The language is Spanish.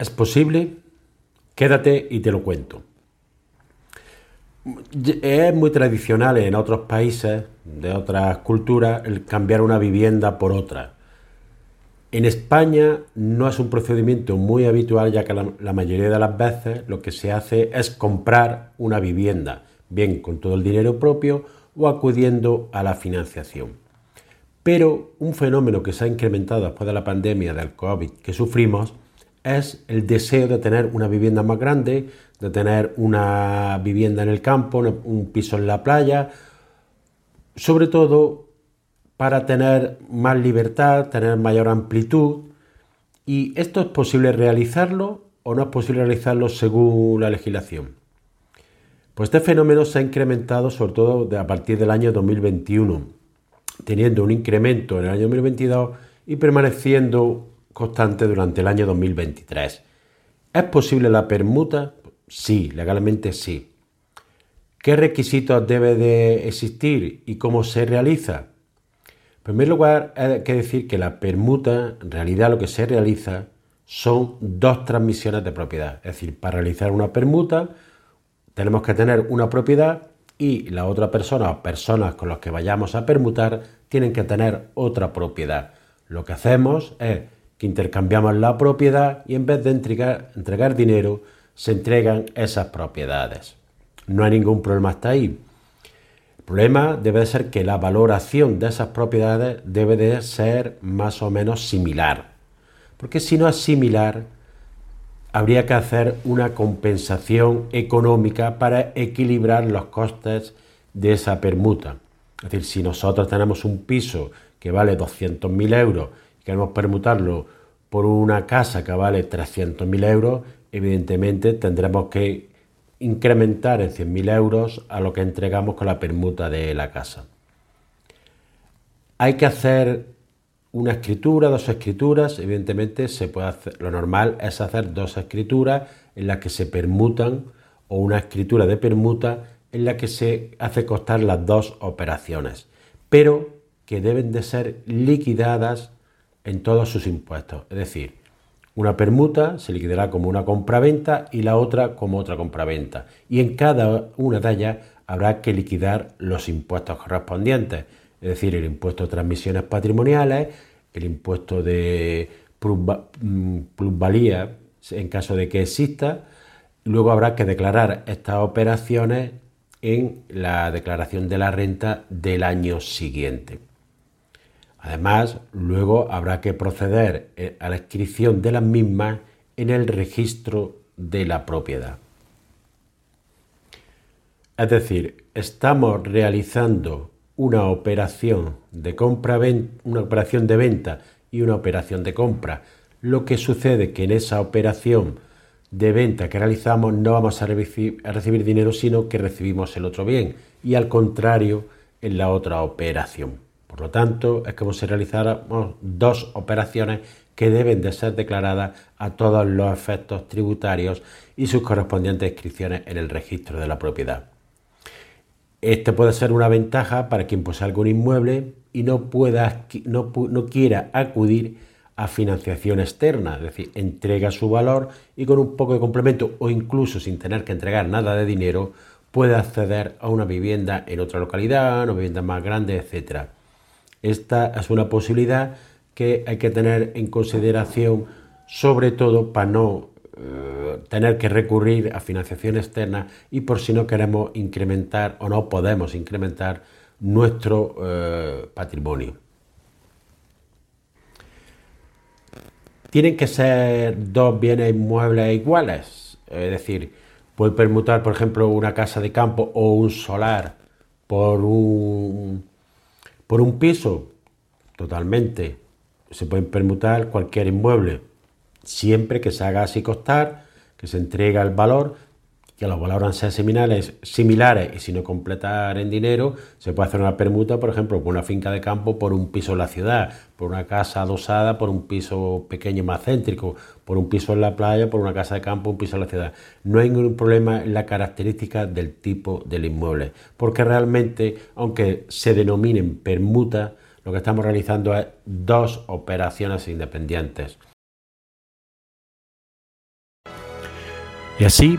¿Es posible? Quédate y te lo cuento. Es muy tradicional en otros países, de otras culturas, el cambiar una vivienda por otra. En España no es un procedimiento muy habitual, ya que la, la, mayoría de las veces lo que se hace es comprar una vivienda, bien con todo el dinero propio o acudiendo a la financiación. Pero un fenómeno que se ha incrementado después de la pandemia del COVID que sufrimos es el deseo de tener una vivienda más grande, de tener una vivienda en el campo, un piso en la playa, sobre todo para tener más libertad, tener mayor amplitud. ¿Y esto es posible realizarlo o no es posible realizarlo según la legislación? Pues este fenómeno se ha incrementado sobre todo a partir del año 2021, teniendo un incremento en el año 2022 y permaneciendo constante durante el año 2023. ¿Es posible la permuta? Sí, legalmente sí. ¿Qué requisitos debe de existir y cómo se realiza? En primer lugar, hay que decir que la permuta, en realidad lo que se realiza son dos transmisiones de propiedad. Es decir, para realizar una permuta tenemos que tener una propiedad y la otra persona o personas con las que vayamos a permutar tienen que tener otra propiedad. Lo que hacemos es que intercambiamos la propiedad y en vez de entregar, dinero, se entregan esas propiedades. No hay ningún problema hasta ahí. El problema debe de ser que la valoración de esas propiedades debe de ser más o menos similar. Porque si no es similar, habría que hacer una compensación económica para equilibrar los costes de esa permuta. Es decir, si nosotros tenemos un piso que vale 200.000 euros queremos permutarlo por una casa que vale 300.000 euros, evidentemente tendremos que incrementar en 100.000 euros a lo que entregamos con la permuta de la casa. Hay que hacer una escritura, dos escrituras, evidentemente se puede hacer, lo normal es hacer dos escrituras en las que se permutan o una escritura de permuta en la que se hace costar las dos operaciones, pero que deben de ser liquidadas en todos sus impuestos. Es decir, una permuta se liquidará como una compraventa y la otra como otra compraventa. Y en cada una de ellas habrá que liquidar los impuestos correspondientes, es decir, el impuesto de transmisiones patrimoniales, el impuesto de mm, plusvalía en caso de que exista. Luego habrá que declarar estas operaciones en la declaración de la renta del año siguiente. Además, luego habrá que proceder eh, a la inscripción de las mismas en el registro de la propiedad. Es decir, estamos realizando una operación de compra, una operación de venta y una operación de compra. Lo que sucede es que en esa operación de venta que realizamos no vamos a a recibir dinero, sino que recibimos el otro bien. Y al contrario en la otra operación. Por lo tanto, es como si realizáramos dos operaciones que deben de ser declaradas a todos los efectos tributarios y sus correspondientes inscripciones en el registro de la propiedad. Este puede ser una ventaja para quien posee algún inmueble y no, pueda, no, no quiera acudir a financiación externa, es decir, entrega su valor y con un poco de complemento o incluso sin tener que entregar nada de dinero puede acceder a una vivienda en otra localidad, una vivienda más grande, etcétera. Esta es una posibilidad que hay que tener en consideración, sobre todo para no eh, tener que recurrir a financiación externa y por si no queremos incrementar o no podemos incrementar nuestro eh, patrimonio. Tienen que ser dos bienes inmuebles iguales, es decir, puede permutar, por ejemplo, una casa de campo o un solar por un por un piso, totalmente. Se pueden permutar cualquier inmueble. siempre que se haga así costar, que se entrega el valor, que los valores sean similares, similares y si no completar en dinero, se puede hacer una permuta, por ejemplo, por una finca de campo por un piso en la ciudad, por una casa adosada por un piso pequeño más céntrico, por un piso en la playa, por una casa de campo, un piso en la ciudad. No hay ningún problema en la característica del tipo del inmueble, porque realmente, aunque se denominen permuta, lo que estamos realizando es dos operaciones independientes. Y así